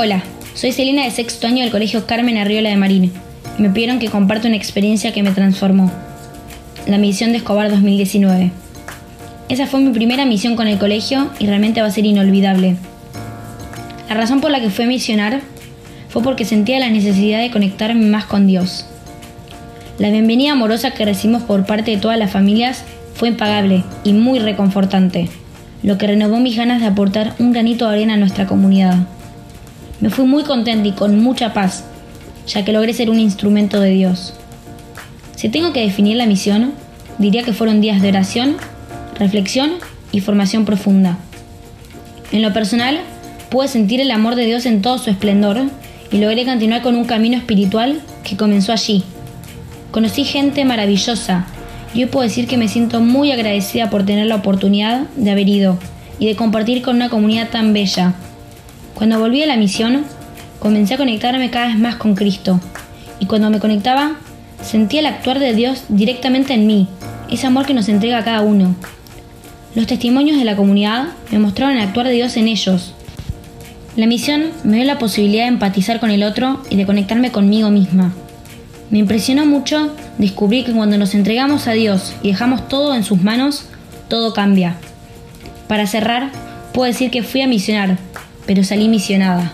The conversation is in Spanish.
Hola, soy Celina de sexto año del Colegio Carmen Arriola de Marín y me pidieron que comparta una experiencia que me transformó. La misión de Escobar 2019. Esa fue mi primera misión con el colegio y realmente va a ser inolvidable. La razón por la que fui a misionar fue porque sentía la necesidad de conectarme más con Dios. La bienvenida amorosa que recibimos por parte de todas las familias fue impagable y muy reconfortante, lo que renovó mis ganas de aportar un granito de arena a nuestra comunidad. Me fui muy contenta y con mucha paz, ya que logré ser un instrumento de Dios. Si tengo que definir la misión, diría que fueron días de oración, reflexión y formación profunda. En lo personal, pude sentir el amor de Dios en todo su esplendor y logré continuar con un camino espiritual que comenzó allí. Conocí gente maravillosa y hoy puedo decir que me siento muy agradecida por tener la oportunidad de haber ido y de compartir con una comunidad tan bella cuando volví a la misión, comencé a conectarme cada vez más con Cristo. Y cuando me conectaba, sentía el actuar de Dios directamente en mí, ese amor que nos entrega a cada uno. Los testimonios de la comunidad me mostraron el actuar de Dios en ellos. La misión me dio la posibilidad de empatizar con el otro y de conectarme conmigo misma. Me impresionó mucho descubrir que cuando nos entregamos a Dios y dejamos todo en sus manos, todo cambia. Para cerrar, puedo decir que fui a misionar pero salí misionada.